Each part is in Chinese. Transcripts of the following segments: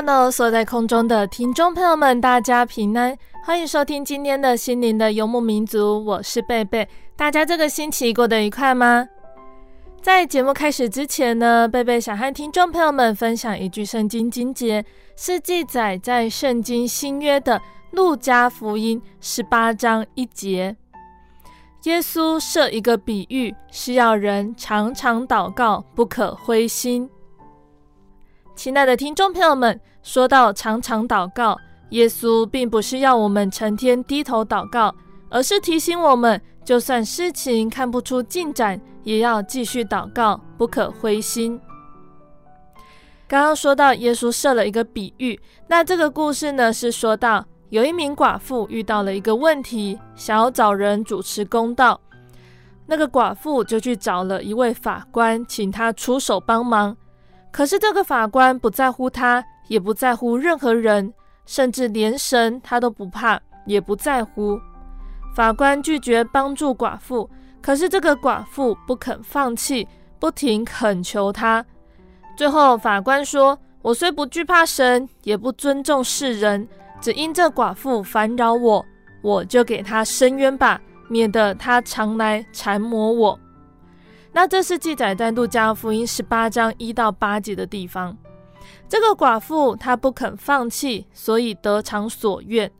Hello，所在空中的听众朋友们，大家平安，欢迎收听今天的心灵的游牧民族，我是贝贝。大家这个星期过得愉快吗？在节目开始之前呢，贝贝想和听众朋友们分享一句圣经经节，是记载在圣经新约的路加福音十八章一节。耶稣设一个比喻，是要人常常祷告，不可灰心。亲爱的听众朋友们，说到常常祷告，耶稣并不是要我们成天低头祷告，而是提醒我们，就算事情看不出进展，也要继续祷告，不可灰心。刚刚说到耶稣设了一个比喻，那这个故事呢，是说到有一名寡妇遇到了一个问题，想要找人主持公道，那个寡妇就去找了一位法官，请他出手帮忙。可是这个法官不在乎他，也不在乎任何人，甚至连神他都不怕，也不在乎。法官拒绝帮助寡妇，可是这个寡妇不肯放弃，不停恳求他。最后法官说：“我虽不惧怕神，也不尊重世人，只因这寡妇烦扰我，我就给她伸冤吧，免得她常来缠磨我。”那这是记载在路加福音十八章一到八节的地方。这个寡妇她不肯放弃，所以得偿所愿。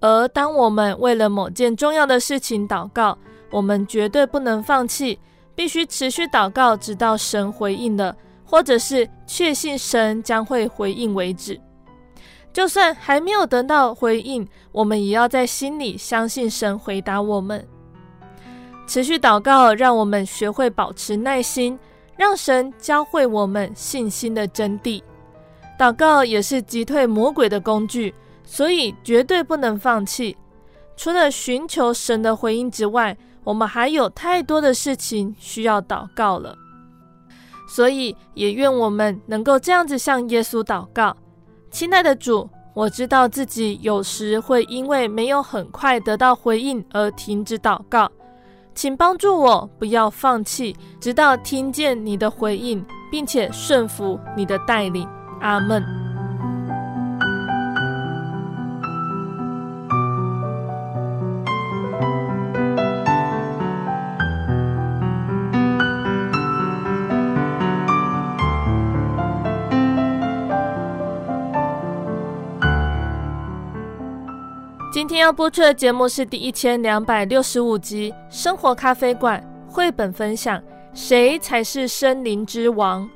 而当我们为了某件重要的事情祷告，我们绝对不能放弃，必须持续祷告，直到神回应了，或者是确信神将会回应为止。就算还没有得到回应，我们也要在心里相信神回答我们。持续祷告，让我们学会保持耐心，让神教会我们信心的真谛。祷告也是击退魔鬼的工具，所以绝对不能放弃。除了寻求神的回应之外，我们还有太多的事情需要祷告了。所以也愿我们能够这样子向耶稣祷告：亲爱的主，我知道自己有时会因为没有很快得到回应而停止祷告。请帮助我，不要放弃，直到听见你的回应，并且顺服你的带领。阿门。今天要播出的节目是第一千两百六十五集《生活咖啡馆》绘本分享：谁才是森林之王？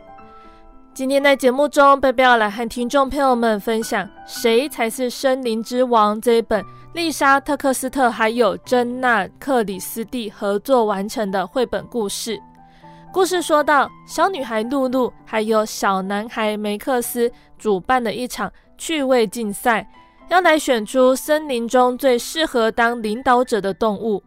今天在节目中，贝贝要来和听众朋友们分享《谁才是森林之王》这一本丽莎·特克斯特还有珍娜·克里斯蒂合作完成的绘本故事。故事说到，小女孩露露还有小男孩梅克斯主办的一场趣味竞赛。要来选出森林中最适合当领导者的动物。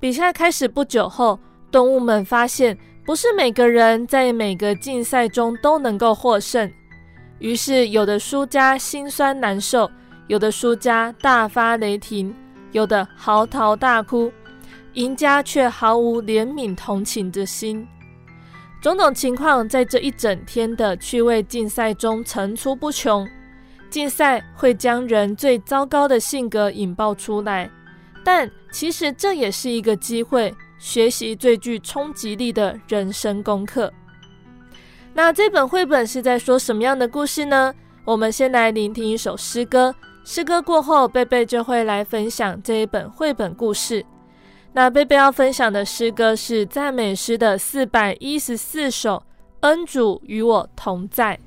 比赛开始不久后，动物们发现不是每个人在每个竞赛中都能够获胜，于是有的输家心酸难受，有的输家大发雷霆，有的嚎啕大哭，赢家却毫无怜悯同情之心。种种情况在这一整天的趣味竞赛中层出不穷。竞赛会将人最糟糕的性格引爆出来，但其实这也是一个机会，学习最具冲击力的人生功课。那这本绘本是在说什么样的故事呢？我们先来聆听一首诗歌。诗歌过后，贝贝就会来分享这一本绘本故事。那贝贝要分享的诗歌是赞美诗的四百一十四首，《恩主与我同在》。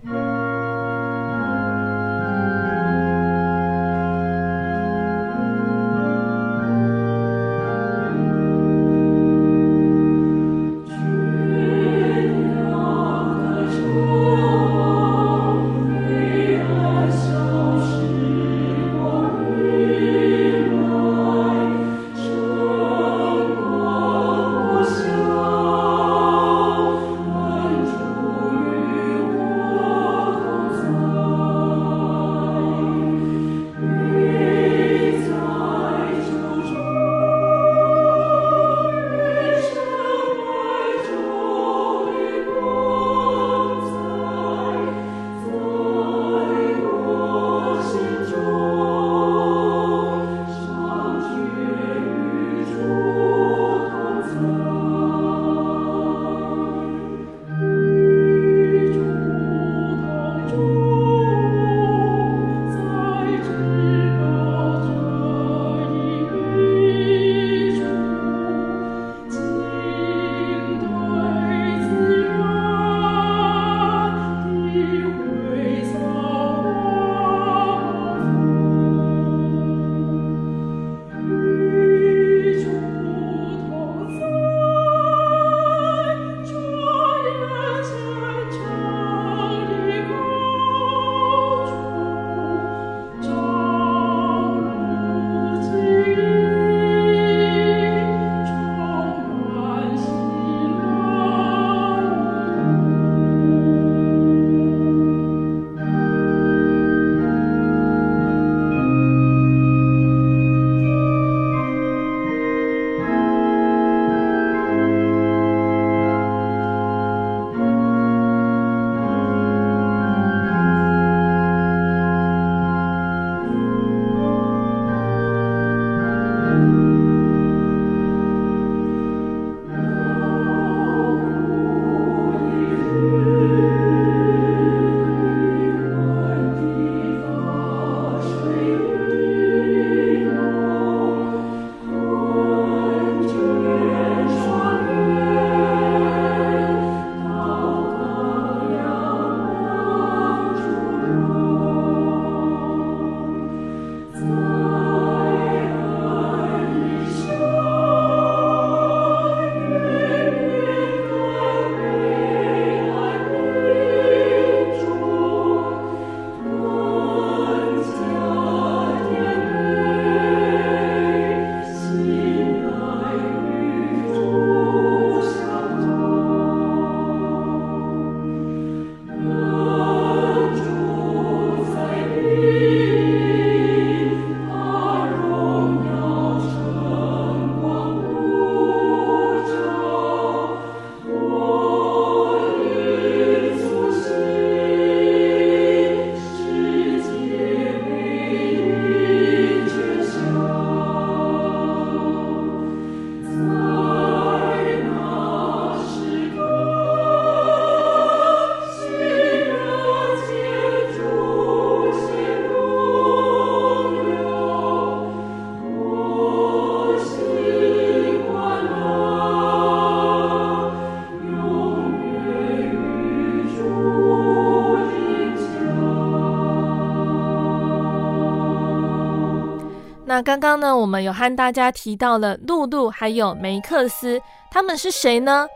刚刚呢，我们有和大家提到了露露还有梅克斯，他们是谁呢？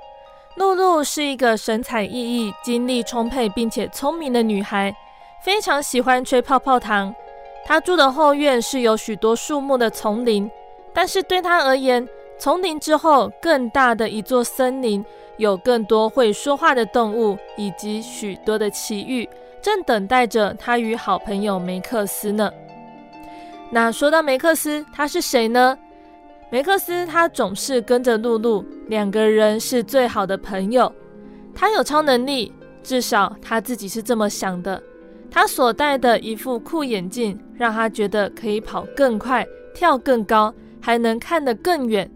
露露是一个神采奕奕、精力充沛并且聪明的女孩，非常喜欢吹泡泡糖。她住的后院是有许多树木的丛林，但是对她而言，丛林之后更大的一座森林，有更多会说话的动物以及许多的奇遇，正等待着她与好朋友梅克斯呢。那说到梅克斯，他是谁呢？梅克斯他总是跟着露露，两个人是最好的朋友。他有超能力，至少他自己是这么想的。他所戴的一副酷眼镜，让他觉得可以跑更快、跳更高，还能看得更远。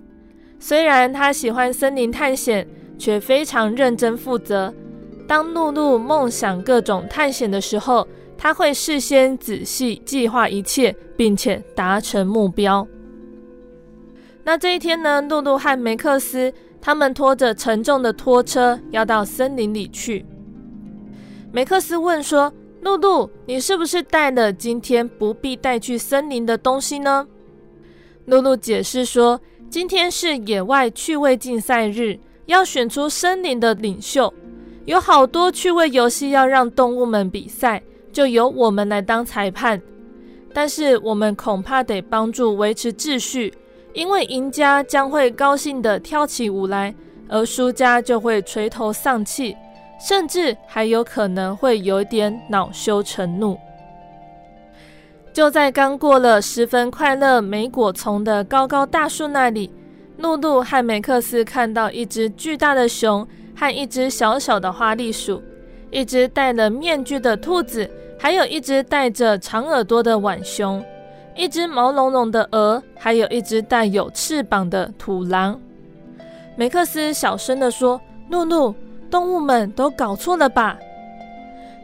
虽然他喜欢森林探险，却非常认真负责。当露露梦想各种探险的时候，他会事先仔细计划一切，并且达成目标。那这一天呢，露露和梅克斯他们拖着沉重的拖车要到森林里去。梅克斯问说：露露，你是不是带了今天不必带去森林的东西呢？露露解释说，今天是野外趣味竞赛日，要选出森林的领袖，有好多趣味游戏要让动物们比赛，就由我们来当裁判。但是我们恐怕得帮助维持秩序，因为赢家将会高兴地跳起舞来，而输家就会垂头丧气。甚至还有可能会有点恼羞成怒。就在刚过了十分快乐莓果丛的高高大树那里，露露和梅克斯看到一只巨大的熊和一只小小的花栗鼠，一只戴了面具的兔子，还有一只戴着长耳朵的浣熊，一只毛茸茸的鹅，还有一只带有翅膀的土狼。梅克斯小声地说：“露露。”动物们都搞错了吧？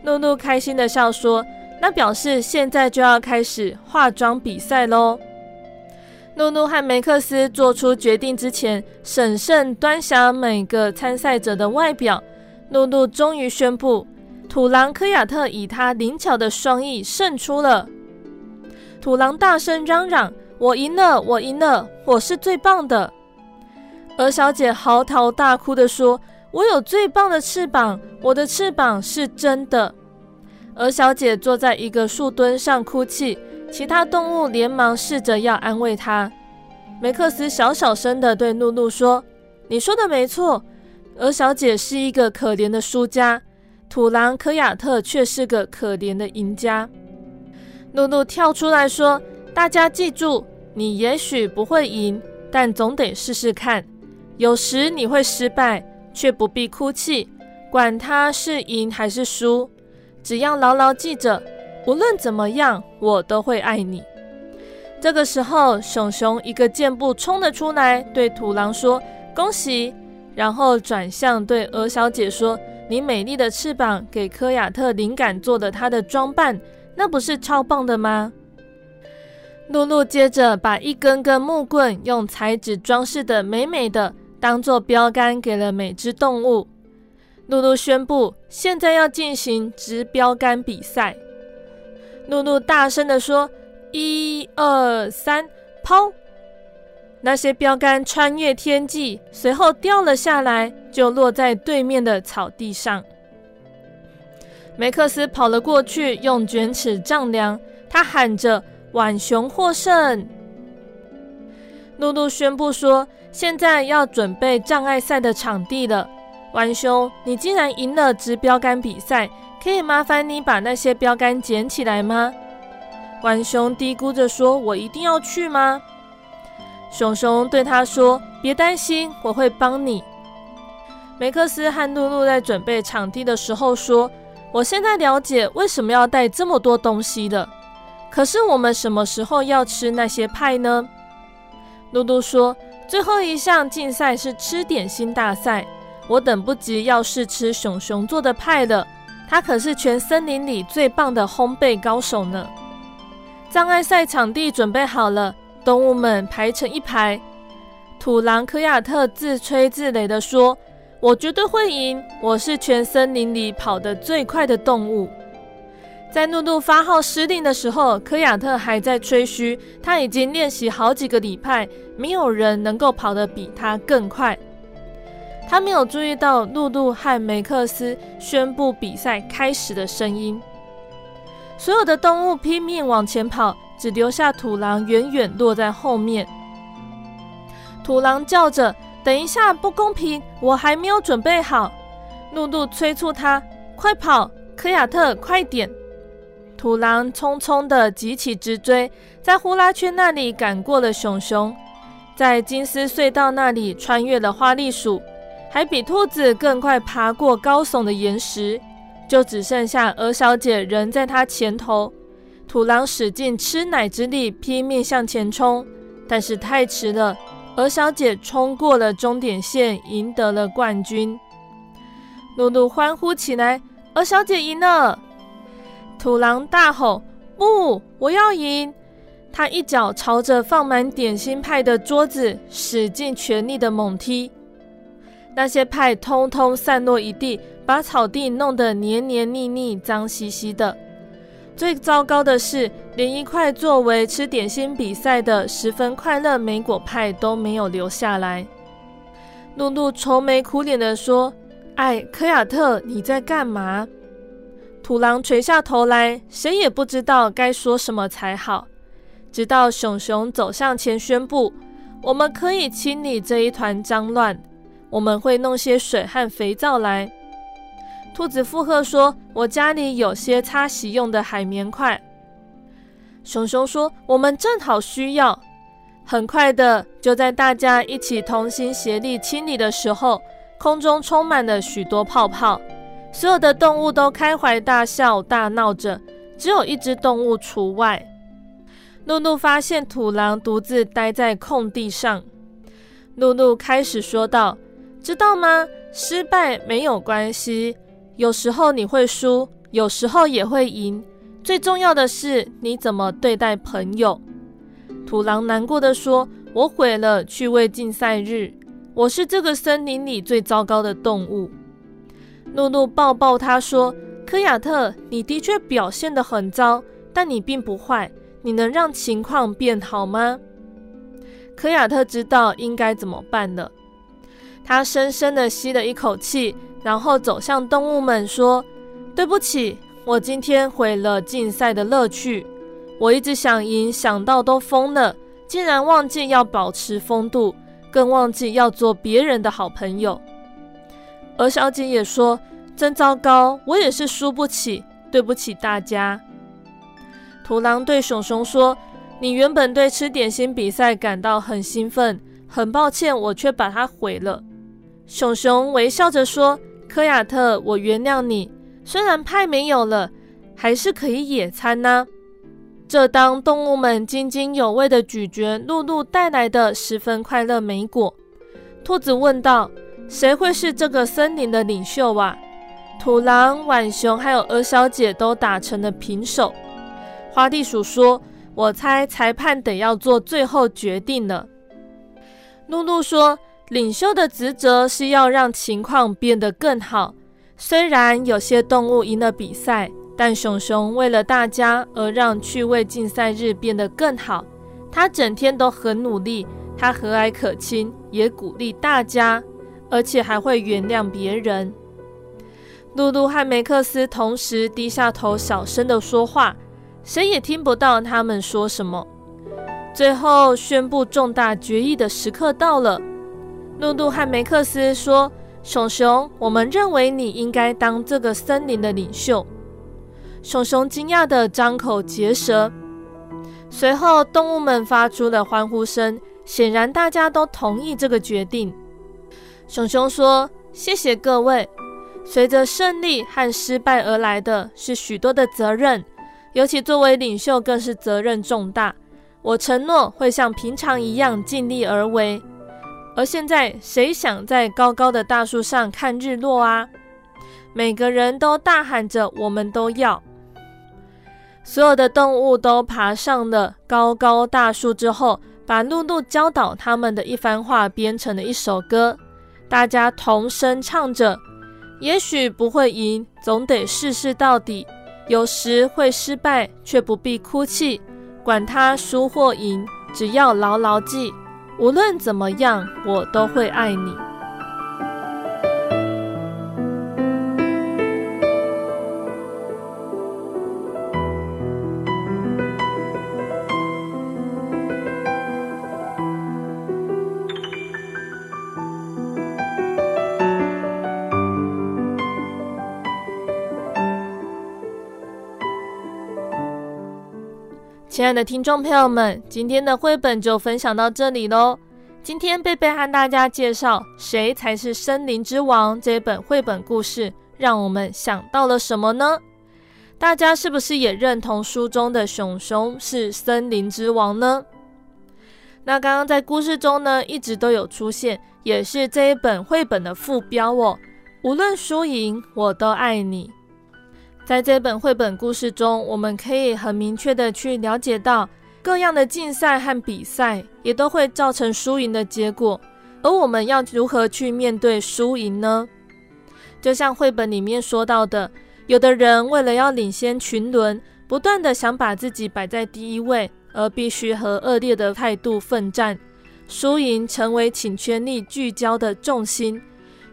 露露开心地笑说：“那表示现在就要开始化妆比赛喽。”露露和梅克斯做出决定之前，审慎端详每个参赛者的外表。露露终于宣布：土狼科亚特以他灵巧的双翼胜出了。土狼大声嚷嚷：“我赢了！我赢了！我是最棒的！”鹅小姐嚎啕大哭地说。我有最棒的翅膀，我的翅膀是真的。鹅小姐坐在一个树墩上哭泣，其他动物连忙试着要安慰她。梅克斯小小声地对露露说：“你说的没错，鹅小姐是一个可怜的输家，土狼科亚特却是个可怜的赢家。”露露跳出来说：“大家记住，你也许不会赢，但总得试试看。有时你会失败。”却不必哭泣，管他是赢还是输，只要牢牢记着，无论怎么样，我都会爱你。这个时候，熊熊一个箭步冲了出来，对土狼说：“恭喜！”然后转向对鹅小姐说：“你美丽的翅膀给科亚特灵感做的他的装扮，那不是超棒的吗？”露露接着把一根根木棍用彩纸装饰的美美的。当做标杆给了每只动物。露露宣布，现在要进行掷标杆比赛。露露大声地说：“一二三，抛！”那些标杆穿越天际，随后掉了下来，就落在对面的草地上。梅克斯跑了过去，用卷尺丈量，他喊着：“浣熊获胜！”露露宣布说：“现在要准备障碍赛的场地了。浣熊，你既然赢了掷标杆比赛，可以麻烦你把那些标杆捡起来吗？”浣熊嘀咕着说：“我一定要去吗？”熊熊对他说：“别担心，我会帮你。”梅克斯和露露在准备场地的时候说：“我现在了解为什么要带这么多东西了。可是我们什么时候要吃那些派呢？”露露说：“最后一项竞赛是吃点心大赛，我等不及要试吃熊熊做的派了。他可是全森林里最棒的烘焙高手呢。”障碍赛场地准备好了，动物们排成一排。土狼科亚特自吹自擂地说：“我绝对会赢，我是全森林里跑得最快的动物。”在露露发号施令的时候，科亚特还在吹嘘，他已经练习好几个礼拜，没有人能够跑得比他更快。他没有注意到露露和梅克斯宣布比赛开始的声音。所有的动物拼命往前跑，只留下土狼远远落在后面。土狼叫着：“等一下，不公平，我还没有准备好。”露露催促他：“快跑，科亚特，快点！”土狼匆匆地急起直追，在呼啦圈那里赶过了熊熊，在金丝隧道那里穿越了花栗鼠，还比兔子更快爬过高耸的岩石，就只剩下鹅小姐仍在它前头。土狼使尽吃奶之力，拼命向前冲，但是太迟了。鹅小姐冲过了终点线，赢得了冠军。露露欢呼起来：“鹅小姐赢了！”土狼大吼：“不，我要赢！”他一脚朝着放满点心派的桌子使尽全力的猛踢，那些派通通散落一地，把草地弄得黏黏腻腻、脏兮兮的。最糟糕的是，连一块作为吃点心比赛的十分快乐莓果派都没有留下来。露露愁眉苦脸地说：“哎，柯亚特，你在干嘛？”土狼垂下头来，谁也不知道该说什么才好。直到熊熊走向前宣布：“我们可以清理这一团脏乱，我们会弄些水和肥皂来。”兔子附和说：“我家里有些擦洗用的海绵块。”熊熊说：“我们正好需要。”很快的，就在大家一起同心协力清理的时候，空中充满了许多泡泡，所有的动物都开怀大笑、大闹着，只有一只动物除外。露露发现土狼独自待在空地上，露露开始说道：“知道吗？失败没有关系。”有时候你会输，有时候也会赢。最重要的是你怎么对待朋友。土狼难过的说：“我毁了趣味竞赛日，我是这个森林里最糟糕的动物。”露露抱抱他说：“科亚特，你的确表现得很糟，但你并不坏。你能让情况变好吗？”科亚特知道应该怎么办了，他深深地吸了一口气。然后走向动物们说：“对不起，我今天毁了竞赛的乐趣。我一直想赢，想到都疯了，竟然忘记要保持风度，更忘记要做别人的好朋友。”鹅小姐也说：“真糟糕，我也是输不起，对不起大家。”土狼对熊熊说：“你原本对吃点心比赛感到很兴奋，很抱歉，我却把它毁了。”熊熊微笑着说。柯亚特，我原谅你。虽然派没有了，还是可以野餐呢。这当动物们津津有味地咀嚼露露带来的十分快乐莓果，兔子问道：“谁会是这个森林的领袖啊？”土狼、浣熊还有鹅小姐都打成了平手。花栗鼠说：“我猜裁判得要做最后决定了。”露露说。领袖的职责是要让情况变得更好。虽然有些动物赢了比赛，但熊熊为了大家而让趣味竞赛日变得更好。他整天都很努力，他和蔼可亲，也鼓励大家，而且还会原谅别人。露露和梅克斯同时低下头，小声地说话，谁也听不到他们说什么。最后宣布重大决议的时刻到了。露露和梅克斯说：“熊熊，我们认为你应该当这个森林的领袖。”熊熊惊讶地张口结舌。随后，动物们发出了欢呼声，显然大家都同意这个决定。熊熊说：“谢谢各位。随着胜利和失败而来的是许多的责任，尤其作为领袖更是责任重大。我承诺会像平常一样尽力而为。”而现在，谁想在高高的大树上看日落啊？每个人都大喊着：“我们都要！”所有的动物都爬上了高高大树之后，把露露教导他们的一番话编成了一首歌。大家同声唱着：“也许不会赢，总得试试到底。有时会失败，却不必哭泣。管他输或赢，只要牢牢记。”无论怎么样，我都会爱你。亲爱的听众朋友们，今天的绘本就分享到这里喽。今天贝贝和大家介绍《谁才是森林之王》这本绘本故事，让我们想到了什么呢？大家是不是也认同书中的熊熊是森林之王呢？那刚刚在故事中呢，一直都有出现，也是这一本绘本的副标哦。无论输赢，我都爱你。在这本绘本故事中，我们可以很明确的去了解到，各样的竞赛和比赛也都会造成输赢的结果，而我们要如何去面对输赢呢？就像绘本里面说到的，有的人为了要领先群伦，不断的想把自己摆在第一位，而必须和恶劣的态度奋战，输赢成为请全力聚焦的重心，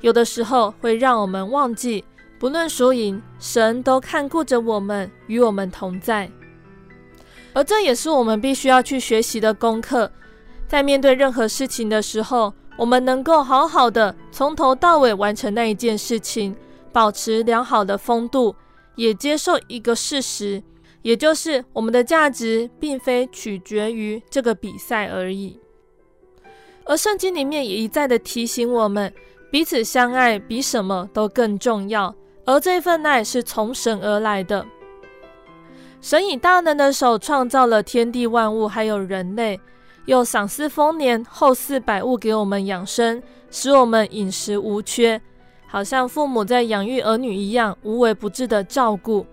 有的时候会让我们忘记。不论输赢，神都看顾着我们，与我们同在。而这也是我们必须要去学习的功课。在面对任何事情的时候，我们能够好好的从头到尾完成那一件事情，保持良好的风度，也接受一个事实，也就是我们的价值并非取决于这个比赛而已。而圣经里面也一再的提醒我们，彼此相爱比什么都更重要。而这份爱是从神而来的。神以大能的手创造了天地万物，还有人类，又赏赐丰年，厚赐百物给我们养生，使我们饮食无缺，好像父母在养育儿女一样，无微不至的照顾。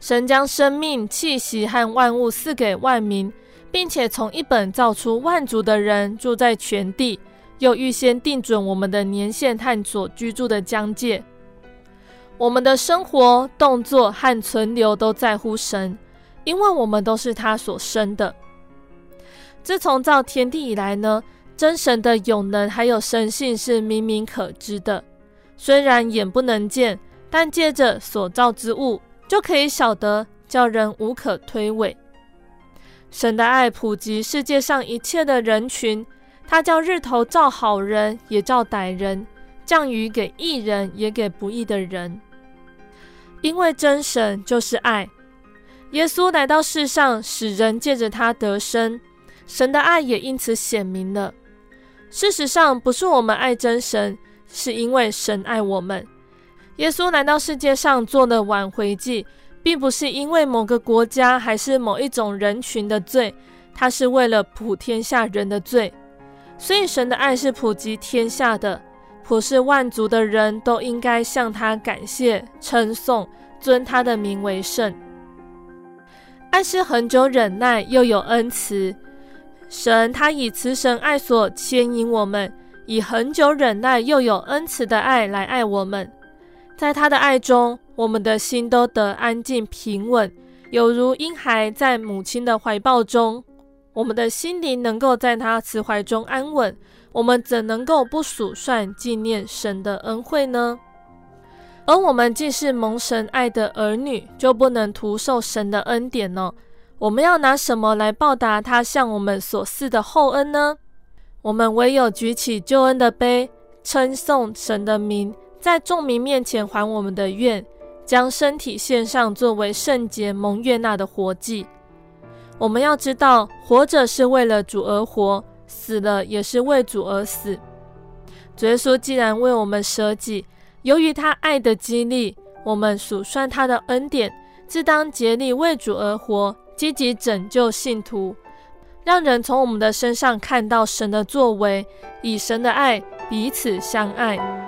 神将生命、气息和万物赐给万民，并且从一本造出万族的人住在全地，又预先定准我们的年限和所居住的疆界。我们的生活、动作和存留都在乎神，因为我们都是他所生的。自从造天地以来呢，真神的永能还有神性是明明可知的。虽然眼不能见，但借着所造之物就可以晓得，叫人无可推诿。神的爱普及世界上一切的人群，他叫日头照好人，也照歹人；降雨给义人，也给不义的人。因为真神就是爱，耶稣来到世上，使人借着他得生，神的爱也因此显明了。事实上，不是我们爱真神，是因为神爱我们。耶稣来到世界上做了挽回祭，并不是因为某个国家还是某一种人群的罪，他是为了普天下人的罪。所以，神的爱是普及天下的。普世万族的人都应该向他感谢、称颂、尊他的名为圣。爱是恒久忍耐，又有恩慈。神他以慈神爱所牵引我们，以恒久忍耐又有恩慈的爱来爱我们。在他的爱中，我们的心都得安静平稳，有如婴孩在母亲的怀抱中。我们的心灵能够在他慈怀中安稳。我们怎能够不数算纪念神的恩惠呢？而我们既是蒙神爱的儿女，就不能徒受神的恩典呢？我们要拿什么来报答他向我们所赐的厚恩呢？我们唯有举起救恩的杯，称颂神的名，在众民面前还我们的愿，将身体献上作为圣洁蒙悦纳的活祭。我们要知道，活着是为了主而活。死了也是为主而死。主耶稣既然为我们舍己，由于他爱的激励，我们数算他的恩典，自当竭力为主而活，积极拯救信徒，让人从我们的身上看到神的作为，以神的爱彼此相爱。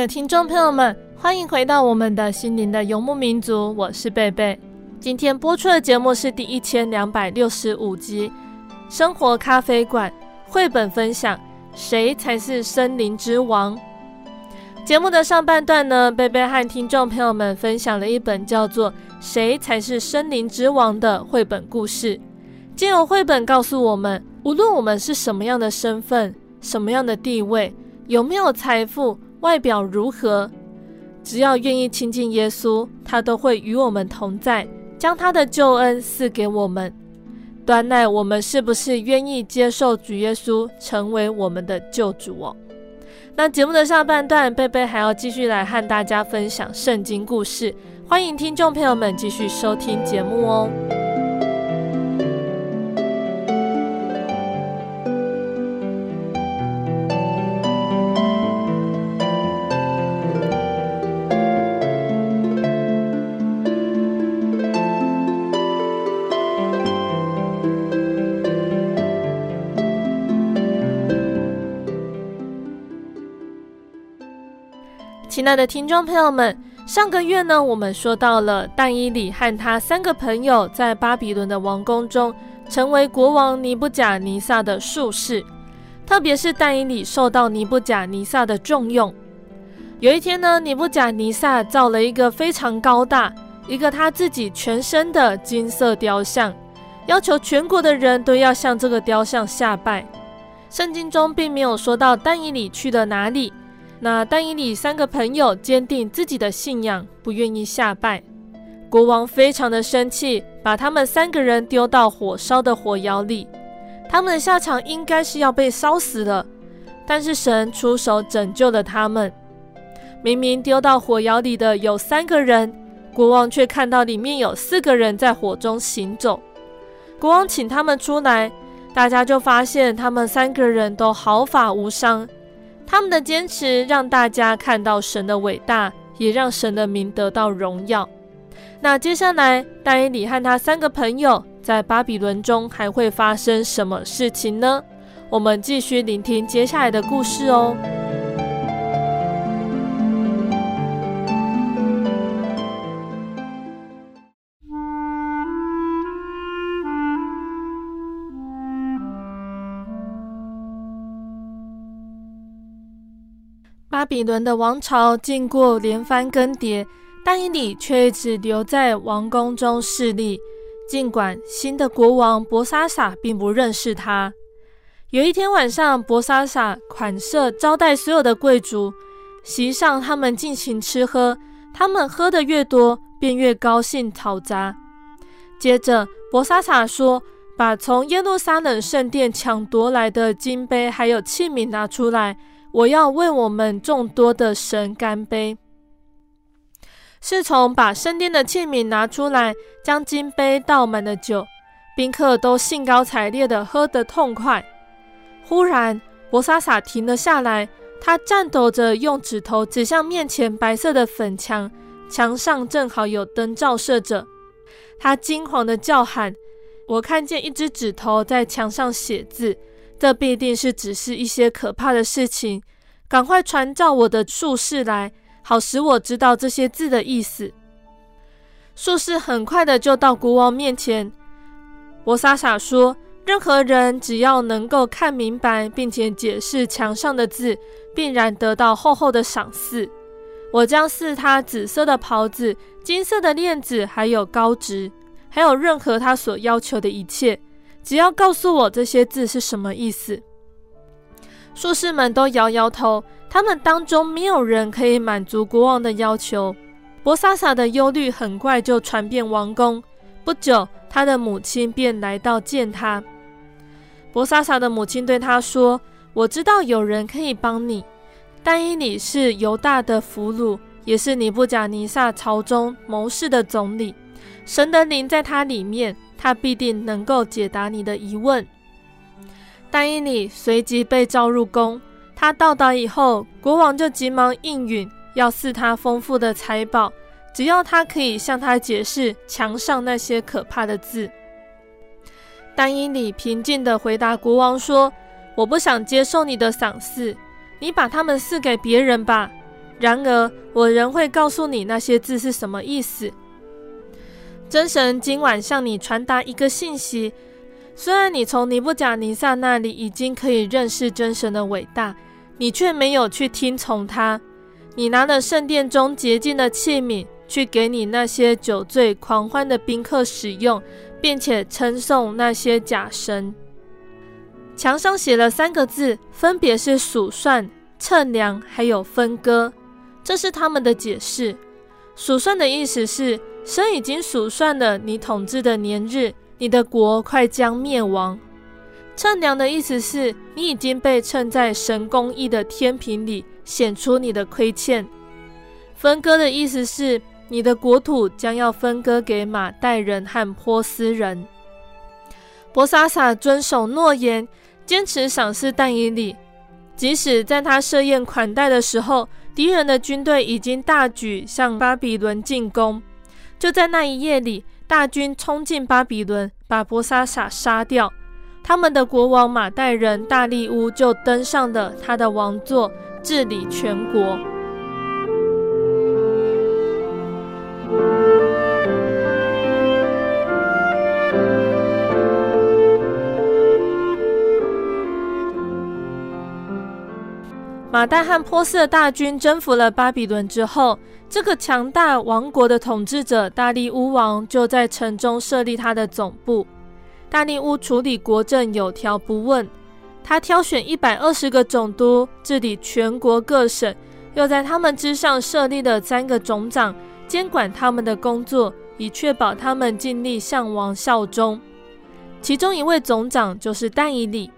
的听众朋友们，欢迎回到我们的心灵的游牧民族，我是贝贝。今天播出的节目是第一千两百六十五集《生活咖啡馆》绘本分享：谁才是森林之王？节目的上半段呢，贝贝和听众朋友们分享了一本叫做《谁才是森林之王》的绘本故事。借由绘本告诉我们，无论我们是什么样的身份、什么样的地位、有没有财富、外表如何，只要愿意亲近耶稣，他都会与我们同在。将他的救恩赐给我们，端赖我们是不是愿意接受主耶稣成为我们的救主哦。那节目的上半段，贝贝还要继续来和大家分享圣经故事，欢迎听众朋友们继续收听节目哦。亲爱的听众朋友们，上个月呢，我们说到了但以理和他三个朋友在巴比伦的王宫中，成为国王尼布甲尼撒的术士。特别是但以理受到尼布甲尼撒的重用。有一天呢，尼布甲尼撒造了一个非常高大、一个他自己全身的金色雕像，要求全国的人都要向这个雕像下拜。圣经中并没有说到但以理去了哪里。那但以理三个朋友坚定自己的信仰，不愿意下拜。国王非常的生气，把他们三个人丢到火烧的火窑里。他们的下场应该是要被烧死了，但是神出手拯救了他们。明明丢到火窑里的有三个人，国王却看到里面有四个人在火中行走。国王请他们出来，大家就发现他们三个人都毫发无伤。他们的坚持让大家看到神的伟大，也让神的名得到荣耀。那接下来，戴伊里和他三个朋友在巴比伦中还会发生什么事情呢？我们继续聆听接下来的故事哦。巴比伦的王朝经过连番更迭，但伊里却一直留在王宫中侍立。尽管新的国王博沙撒并不认识他。有一天晚上，博沙撒款设招待所有的贵族，席上他们尽情吃喝。他们喝得越多，便越高兴嘈杂。接着，博沙撒说：“把从耶路撒冷圣殿抢夺来的金杯还有器皿拿出来。”我要为我们众多的神干杯。侍从把身边的器皿拿出来，将金杯倒满了酒，宾客都兴高采烈地喝得痛快。忽然，博萨萨停了下来，他颤抖着用指头指向面前白色的粉墙，墙上正好有灯照射着。他惊慌地叫喊：“我看见一只指头在墙上写字。”这必定是只是一些可怕的事情，赶快传召我的术士来，好使我知道这些字的意思。术士很快的就到国王面前。伯沙撒说：“任何人只要能够看明白，并且解释墙上的字，必然得到厚厚的赏赐。我将赐他紫色的袍子、金色的链子，还有高职，还有任何他所要求的一切。”只要告诉我这些字是什么意思。术士们都摇摇头，他们当中没有人可以满足国王的要求。伯沙撒的忧虑很快就传遍王宫。不久，他的母亲便来到见他。伯沙撒的母亲对他说：“我知道有人可以帮你。但因你是犹大的俘虏，也是尼布甲尼撒朝中谋士的总理。神的灵在他里面。”他必定能够解答你的疑问。但伊里随即被召入宫。他到达以后，国王就急忙应允，要赐他丰富的财宝，只要他可以向他解释墙上那些可怕的字。但伊里平静地回答国王说：“我不想接受你的赏赐，你把它们赐给别人吧。然而，我仍会告诉你那些字是什么意思。真神今晚向你传达一个信息。虽然你从尼布甲尼撒那里已经可以认识真神的伟大，你却没有去听从他。你拿了圣殿中洁净的器皿去给你那些酒醉狂欢的宾客使用。”并且称颂那些假神。墙上写了三个字，分别是数算、称量，还有分割。这是他们的解释。数算的意思是，神已经数算了你统治的年日，你的国快将灭亡。称量的意思是，你已经被称在神公义的天平里，显出你的亏欠。分割的意思是，你的国土将要分割给马代人和波斯人。伯沙撒遵守诺言，坚持赏赐但以理，即使在他设宴款待的时候，敌人的军队已经大举向巴比伦进攻。就在那一夜里，大军冲进巴比伦，把伯沙撒杀掉。他们的国王马代人大利乌就登上了他的王座，治理全国。马代和波斯的大军征服了巴比伦之后，这个强大王国的统治者大利乌王就在城中设立他的总部。大利乌处理国政有条不紊，他挑选一百二十个总督治理全国各省，又在他们之上设立了三个总长，监管他们的工作，以确保他们尽力向王效忠。其中一位总长就是但以理。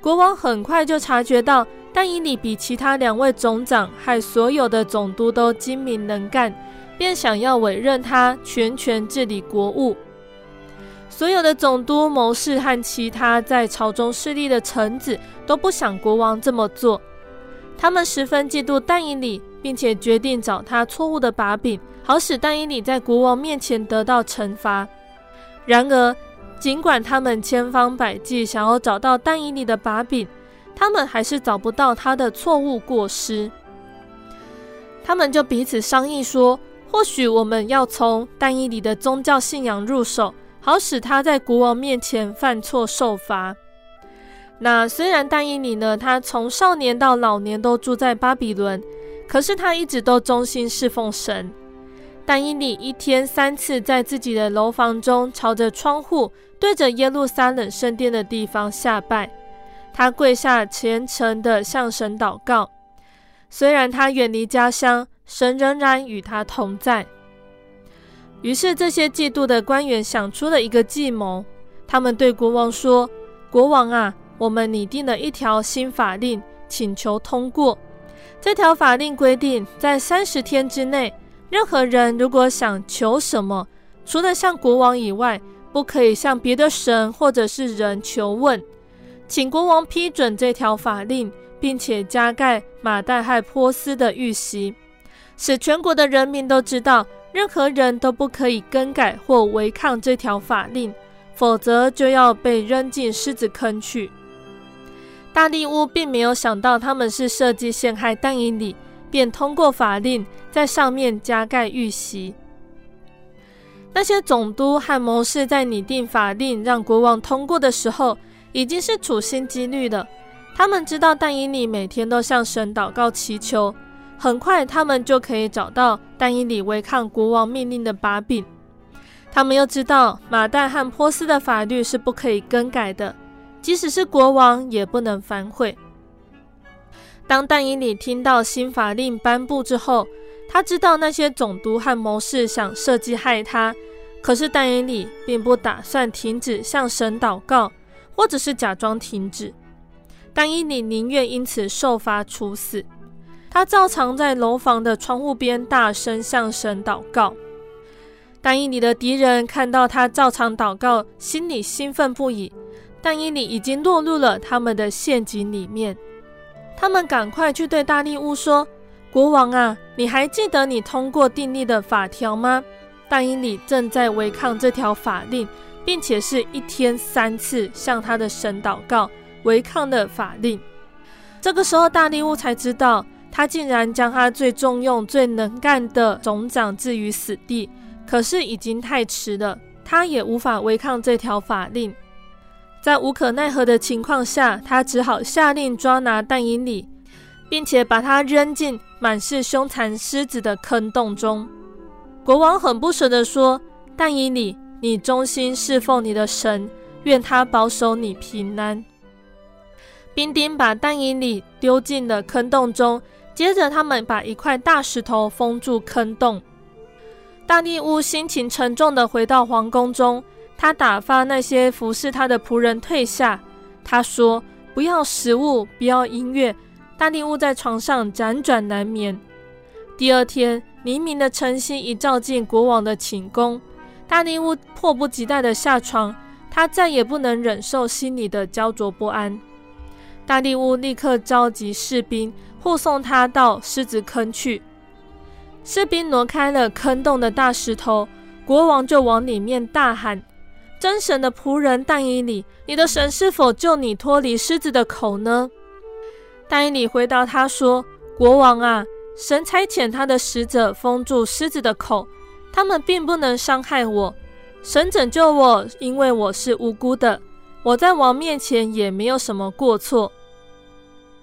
国王很快就察觉到。但以理比其他两位总长和所有的总督都精明能干，便想要委任他全权治理国务。所有的总督、谋士和其他在朝中势力的臣子都不想国王这么做，他们十分嫉妒但以理，并且决定找他错误的把柄，好使但以理在国王面前得到惩罚。然而，尽管他们千方百计想要找到但以理的把柄，他们还是找不到他的错误过失，他们就彼此商议说：“或许我们要从但以理的宗教信仰入手，好使他在国王面前犯错受罚。”那虽然但以理呢，他从少年到老年都住在巴比伦，可是他一直都忠心侍奉神。但以理一天三次在自己的楼房中，朝着窗户对着耶路撒冷圣殿的地方下拜。他跪下，虔诚地向神祷告。虽然他远离家乡，神仍然与他同在。于是，这些嫉妒的官员想出了一个计谋。他们对国王说：“国王啊，我们拟定了一条新法令，请求通过。这条法令规定，在三十天之内，任何人如果想求什么，除了向国王以外，不可以向别的神或者是人求问。”请国王批准这条法令，并且加盖马代亥波斯的玉玺，使全国的人民都知道，任何人都不可以更改或违抗这条法令，否则就要被扔进狮子坑去。大利乌并没有想到他们是设计陷害但以理，便通过法令，在上面加盖玉玺。那些总督和谋士在拟定法令让国王通过的时候，已经是处心积虑的。他们知道但以理每天都向神祷告祈求，很快他们就可以找到但以理违抗国王命令的把柄。他们又知道马代和波斯的法律是不可以更改的，即使是国王也不能反悔。当但以理听到新法令颁布之后，他知道那些总督和谋士想设计害他，可是但以理并不打算停止向神祷告。或者是假装停止，但以理宁愿因此受罚处死。他照常在楼房的窗户边大声向神祷告。但以理的敌人看到他照常祷告，心里兴奋不已。但以理已经落入了他们的陷阱里面。他们赶快去对大利乌说：“国王啊，你还记得你通过订立的法条吗？但因里正在违抗这条法令，并且是一天三次向他的神祷告，违抗的法令。这个时候，大利乌才知道，他竟然将他最重用、最能干的总长置于死地。可是已经太迟了，他也无法违抗这条法令。在无可奈何的情况下，他只好下令抓拿但因里，并且把他扔进满是凶残狮子的坑洞中。国王很不舍地说：“但以理，你忠心侍奉你的神，愿他保守你平安。”兵丁把但以理丢进了坑洞中，接着他们把一块大石头封住坑洞。大利乌心情沉重地回到皇宫中，他打发那些服侍他的仆人退下。他说：“不要食物，不要音乐。”大利乌在床上辗转难眠。第二天，黎明的晨曦一照进国王的寝宫，大利乌迫不及待地下床，他再也不能忍受心里的焦灼不安。大利乌立刻召集士兵护送他到狮子坑去。士兵挪开了坑洞的大石头，国王就往里面大喊：“真神的仆人但以理，你的神是否救你脱离狮子的口呢？”但以理回答他说：“国王啊，神差遣他的使者封住狮子的口，他们并不能伤害我。神拯救我，因为我是无辜的，我在王面前也没有什么过错。”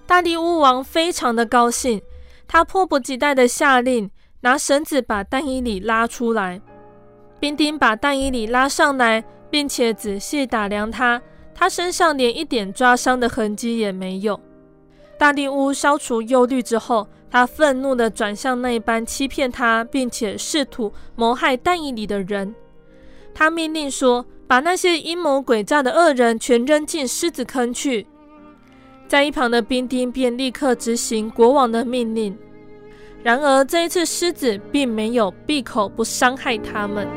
大力乌王非常的高兴，他迫不及待的下令。拿绳子把但以理拉出来，兵丁把但以理拉上来，并且仔细打量他，他身上连一点抓伤的痕迹也没有。大利乌消除忧虑之后，他愤怒地转向那般欺骗他，并且试图谋害但以里的人。他命令说：“把那些阴谋诡诈的恶人全扔进狮子坑去。”在一旁的兵丁便立刻执行国王的命令。然而，这一次狮子并没有闭口不伤害他们。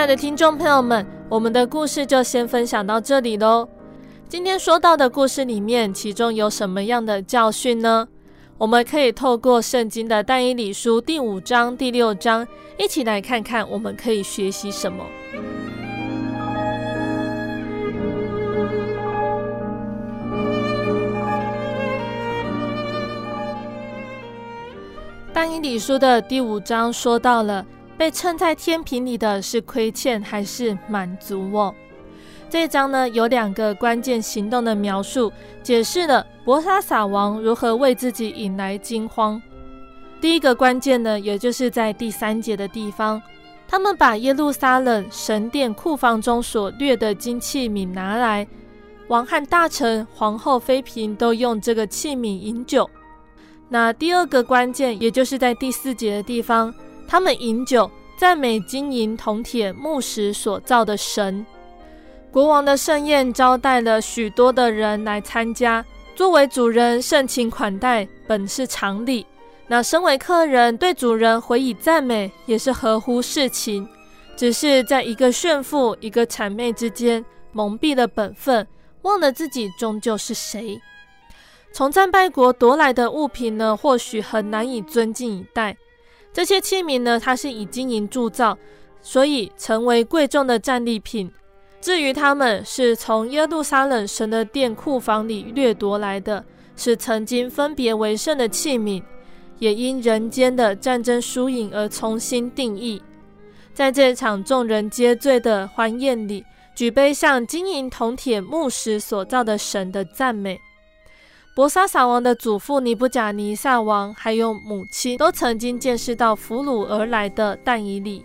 爱的听众朋友们，我们的故事就先分享到这里喽。今天说到的故事里面，其中有什么样的教训呢？我们可以透过圣经的但以理书第五章、第六章，一起来看看我们可以学习什么。但以理书的第五章说到了。被称在天平里的是亏欠还是满足哦？这一章呢，有两个关键行动的描述，解释了伯沙撒王如何为自己引来惊慌。第一个关键呢，也就是在第三节的地方，他们把耶路撒冷神殿库房中所掠的金器皿拿来，王和大臣、皇后、妃嫔都用这个器皿饮酒。那第二个关键，也就是在第四节的地方。他们饮酒，赞美金银铜铁木石所造的神。国王的盛宴招待了许多的人来参加，作为主人盛情款待本是常理。那身为客人对主人回以赞美，也是合乎事情。只是在一个炫富、一个谄媚之间，蒙蔽了本分，忘了自己终究是谁。从战败国夺来的物品呢，或许很难以尊敬以待。这些器皿呢，它是以金银铸造，所以成为贵重的战利品。至于他们是从耶路撒冷神的殿库房里掠夺来的，是曾经分别为圣的器皿，也因人间的战争输赢而重新定义。在这场众人皆醉的欢宴里，举杯向金银铜铁木石所造的神的赞美。博沙撒王的祖父尼布甲尼撒王，还有母亲，都曾经见识到俘虏而来的但以理。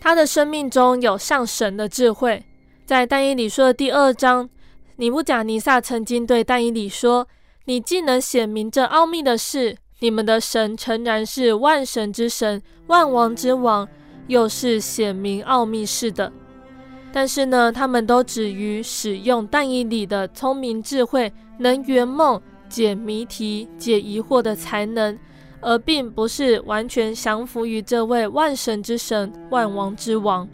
他的生命中有上神的智慧。在但以理书的第二章，尼布甲尼撒曾经对但以理说：“你既能显明这奥秘的事，你们的神诚然是万神之神，万王之王，又是显明奥秘事的。但是呢，他们都止于使用但以理的聪明智慧，能圆梦、解谜题、解疑惑的才能，而并不是完全降服于这位万神之神、万王之王。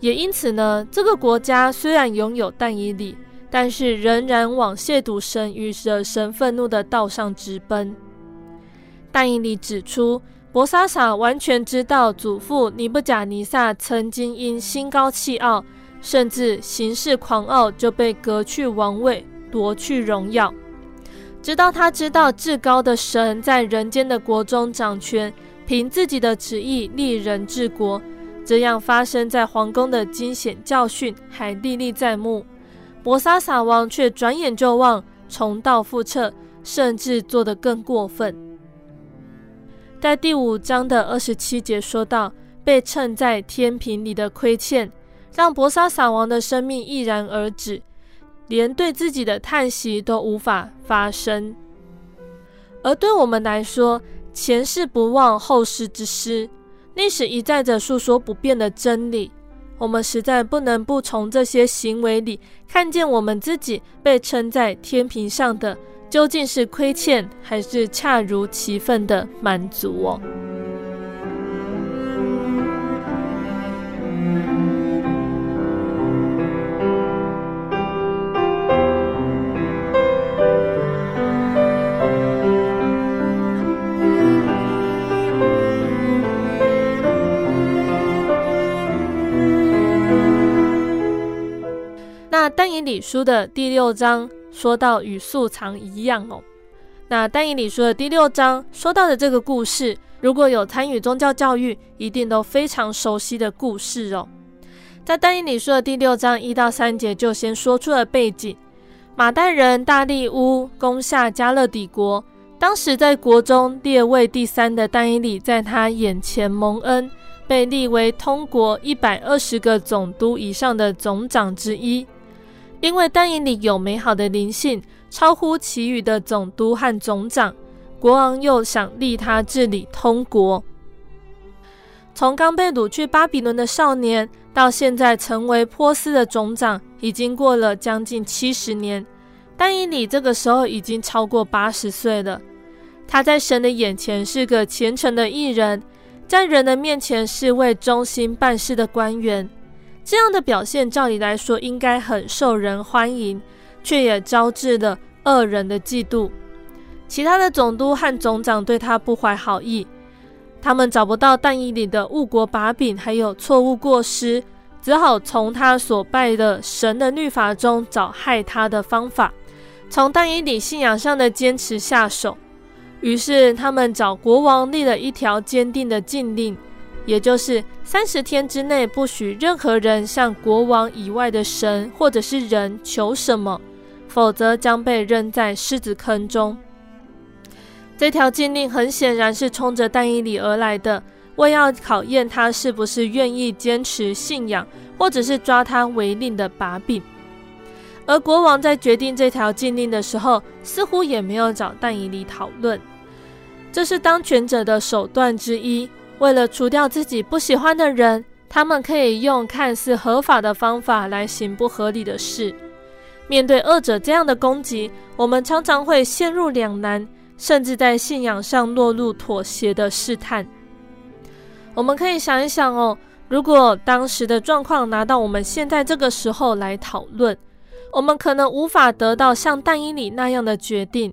也因此呢，这个国家虽然拥有但以理，但是仍然往亵渎神与惹神愤怒的道上直奔。但以理指出，伯沙撒完全知道祖父尼布甲尼撒曾经因心高气傲，甚至行事狂傲，就被革去王位，夺去荣耀。直到他知道至高的神在人间的国中掌权，凭自己的旨意立人治国，这样发生在皇宫的惊险教训还历历在目。伯沙撒王却转眼就忘，重蹈覆辙，甚至做得更过分。在第五章的二十七节说到，被称在天平里的亏欠，让伯沙撒王的生命毅然而止，连对自己的叹息都无法发声。而对我们来说，前事不忘，后事之师，历史一再的述说不变的真理，我们实在不能不从这些行为里看见我们自己被称在天平上的。究竟是亏欠，还是恰如其分的满足哦？那单以理书的第六章。说到与素常一样哦，那但以理书的第六章说到的这个故事，如果有参与宗教教育，一定都非常熟悉的故事哦。在但以理书的第六章一到三节就先说出了背景：马代人大利乌攻下迦勒底国，当时在国中列位第三的但以理，在他眼前蒙恩，被立为通国一百二十个总督以上的总长之一。因为丹以里有美好的灵性，超乎其余的总督和总长，国王又想立他治理通国。从刚被掳去巴比伦的少年，到现在成为波斯的总长，已经过了将近七十年。丹以里这个时候已经超过八十岁了。他在神的眼前是个虔诚的艺人，在人的面前是位忠心办事的官员。这样的表现，照理来说应该很受人欢迎，却也招致了恶人的嫉妒。其他的总督和总长对他不怀好意，他们找不到但以理的误国把柄，还有错误过失，只好从他所拜的神的律法中找害他的方法，从但以理信仰上的坚持下手。于是他们找国王立了一条坚定的禁令。也就是三十天之内不许任何人向国王以外的神或者是人求什么，否则将被扔在狮子坑中。这条禁令很显然是冲着但以理而来的，为要考验他是不是愿意坚持信仰，或者是抓他违令的把柄。而国王在决定这条禁令的时候，似乎也没有找但以理讨论，这是当权者的手段之一。为了除掉自己不喜欢的人，他们可以用看似合法的方法来行不合理的事。面对恶者这样的攻击，我们常常会陷入两难，甚至在信仰上落入妥协的试探。我们可以想一想哦，如果当时的状况拿到我们现在这个时候来讨论，我们可能无法得到像但以理那样的决定。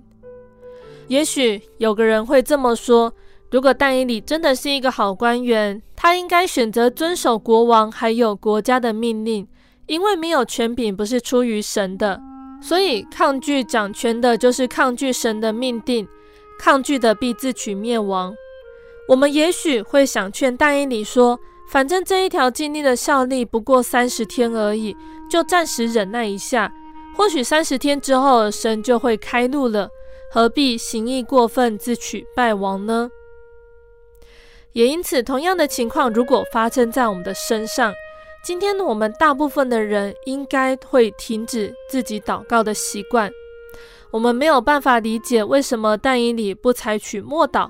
也许有个人会这么说。如果但以理真的是一个好官员，他应该选择遵守国王还有国家的命令，因为没有权柄不是出于神的，所以抗拒掌权的就是抗拒神的命定，抗拒的必自取灭亡。我们也许会想劝但以理说，反正这一条禁令的效力不过三十天而已，就暂时忍耐一下，或许三十天之后神就会开路了，何必行义过分自取败亡呢？也因此，同样的情况如果发生在我们的身上，今天我们大部分的人应该会停止自己祷告的习惯。我们没有办法理解为什么但以理不采取默祷，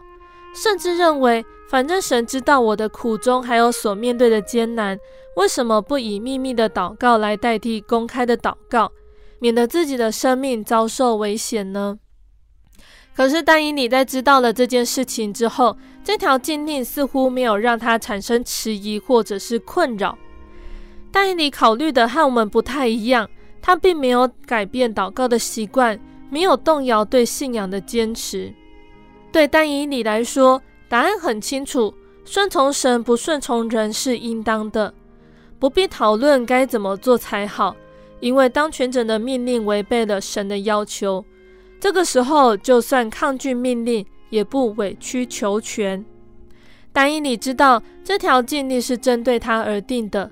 甚至认为反正神知道我的苦衷还有所面对的艰难，为什么不以秘密的祷告来代替公开的祷告，免得自己的生命遭受危险呢？可是但以理在知道了这件事情之后，这条禁令似乎没有让他产生迟疑或者是困扰。但以理考虑的和我们不太一样，他并没有改变祷告的习惯。没有动摇对信仰的坚持。对但以理来说，答案很清楚：顺从神，不顺从人是应当的，不必讨论该怎么做才好，因为当权者的命令违背了神的要求。这个时候，就算抗拒命令，也不委曲求全。但以理知道这条禁令是针对他而定的，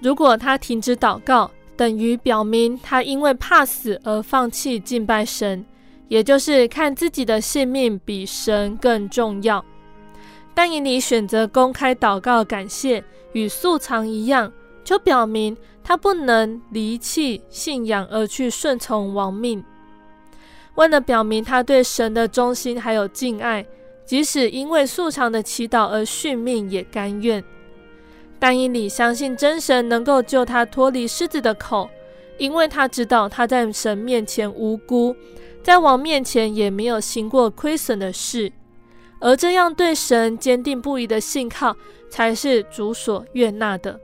如果他停止祷告，等于表明他因为怕死而放弃敬拜神，也就是看自己的性命比神更重要。但以你选择公开祷告感谢，与素常一样，就表明他不能离弃信仰而去顺从亡命。为了表明他对神的忠心还有敬爱，即使因为素常的祈祷而殉命，也甘愿。但以理相信真神能够救他脱离狮子的口，因为他知道他在神面前无辜，在王面前也没有行过亏损的事，而这样对神坚定不移的信靠，才是主所悦纳的。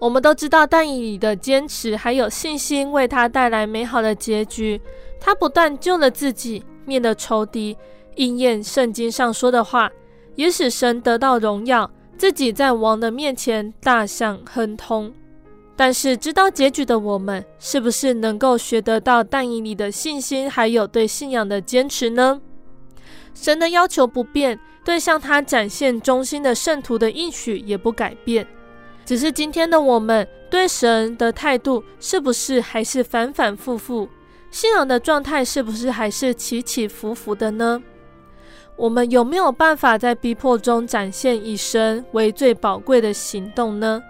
我们都知道，但以理的坚持还有信心为他带来美好的结局。他不但救了自己，灭了仇敌，应验圣经上说的话，也使神得到荣耀。自己在王的面前大享亨通，但是知道结局的我们，是不是能够学得到但以理的信心，还有对信仰的坚持呢？神的要求不变，对向他展现忠心的圣徒的应许也不改变，只是今天的我们对神的态度，是不是还是反反复复？信仰的状态是不是还是起起伏伏的呢？我们有没有办法在逼迫中展现以神为最宝贵的行动呢？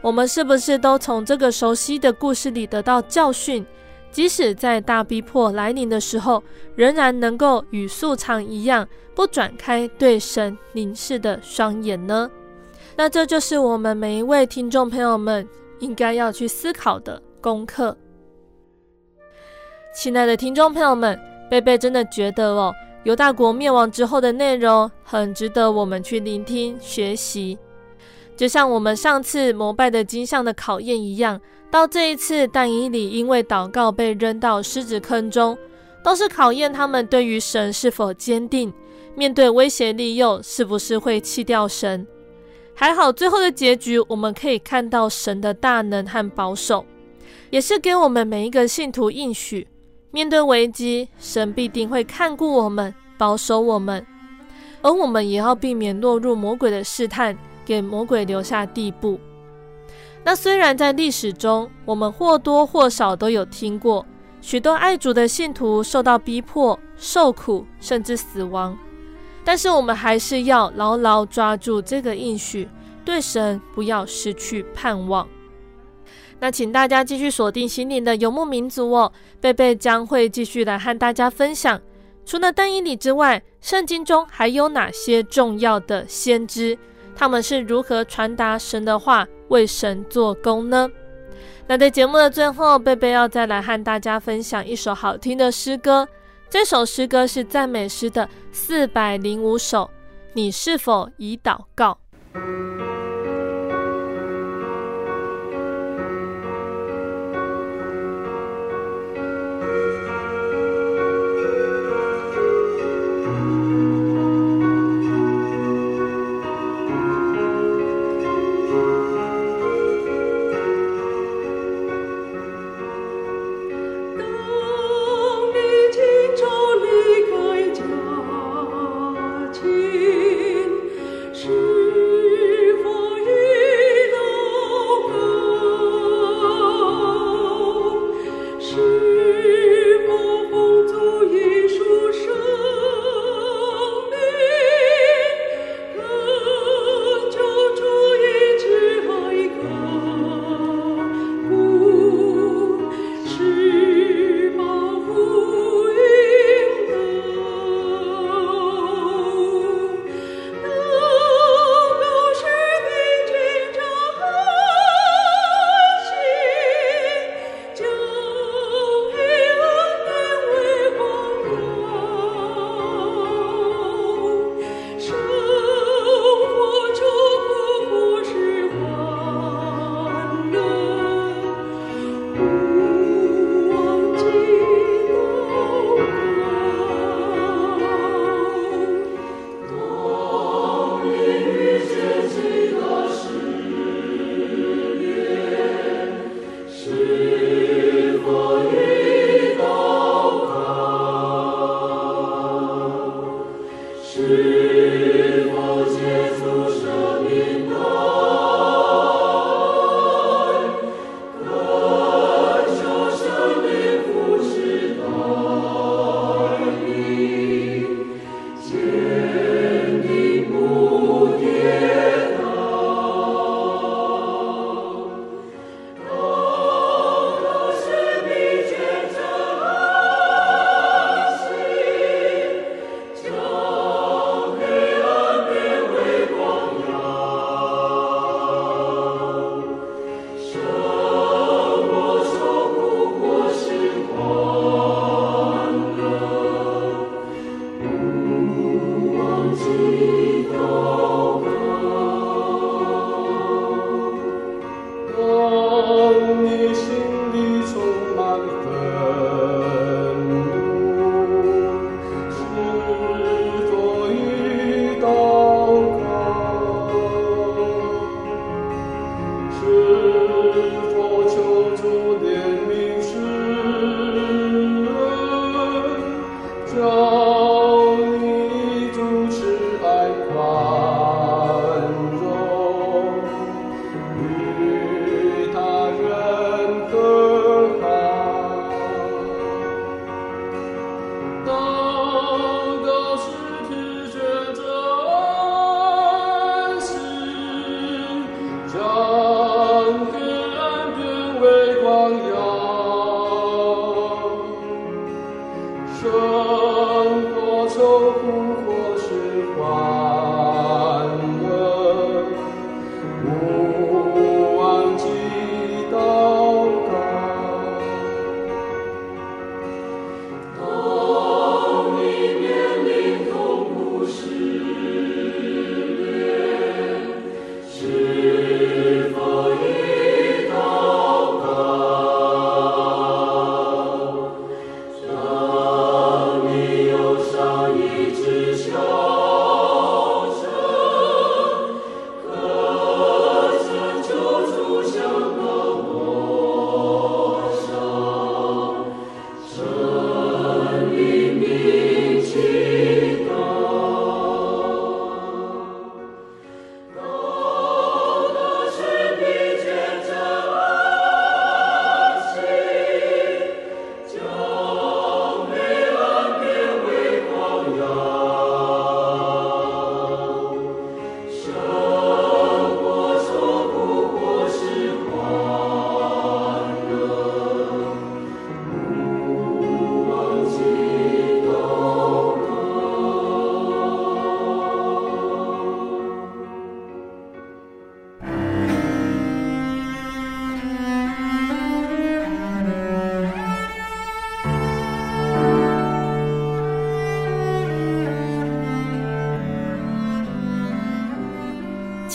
我们是不是都从这个熟悉的故事里得到教训，即使在大逼迫来临的时候，仍然能够与素常一样，不转开对神凝视的双眼呢？那这就是我们每一位听众朋友们应该要去思考的功课。亲爱的听众朋友们，贝贝真的觉得哦。犹大国灭亡之后的内容很值得我们去聆听学习，就像我们上次膜拜的金像的考验一样，到这一次但以理因为祷告被扔到狮子坑中，都是考验他们对于神是否坚定，面对威胁利诱是不是会弃掉神。还好最后的结局，我们可以看到神的大能和保守，也是给我们每一个信徒应许。面对危机，神必定会看顾我们，保守我们，而我们也要避免落入魔鬼的试探，给魔鬼留下地步。那虽然在历史中，我们或多或少都有听过许多爱主的信徒受到逼迫、受苦，甚至死亡，但是我们还是要牢牢抓住这个应许，对神不要失去盼望。那请大家继续锁定心灵的游牧民族哦，贝贝将会继续来和大家分享，除了但以理之外，圣经中还有哪些重要的先知？他们是如何传达神的话，为神做工呢？那在节目的最后，贝贝要再来和大家分享一首好听的诗歌，这首诗歌是赞美诗的四百零五首。你是否已祷告？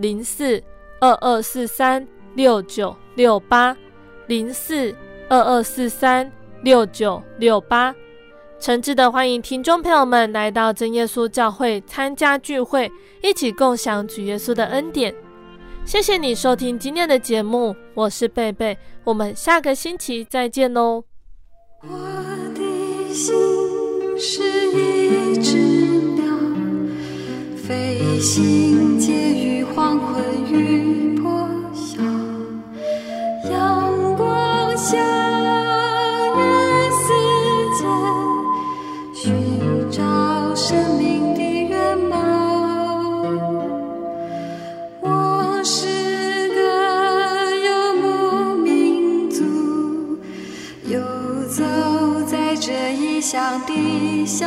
零四二二四三六九六八，零四二二四三六九六八，诚挚的欢迎听众朋友们来到真耶稣教会参加聚会，一起共享主耶稣的恩典。谢谢你收听今天的节目，我是贝贝，我们下个星期再见喽。我的心是一只鸟，飞行介于。黄昏与破晓，阳光下与世界寻找生命的原貌。我是个游牧民族，游走在这异乡的小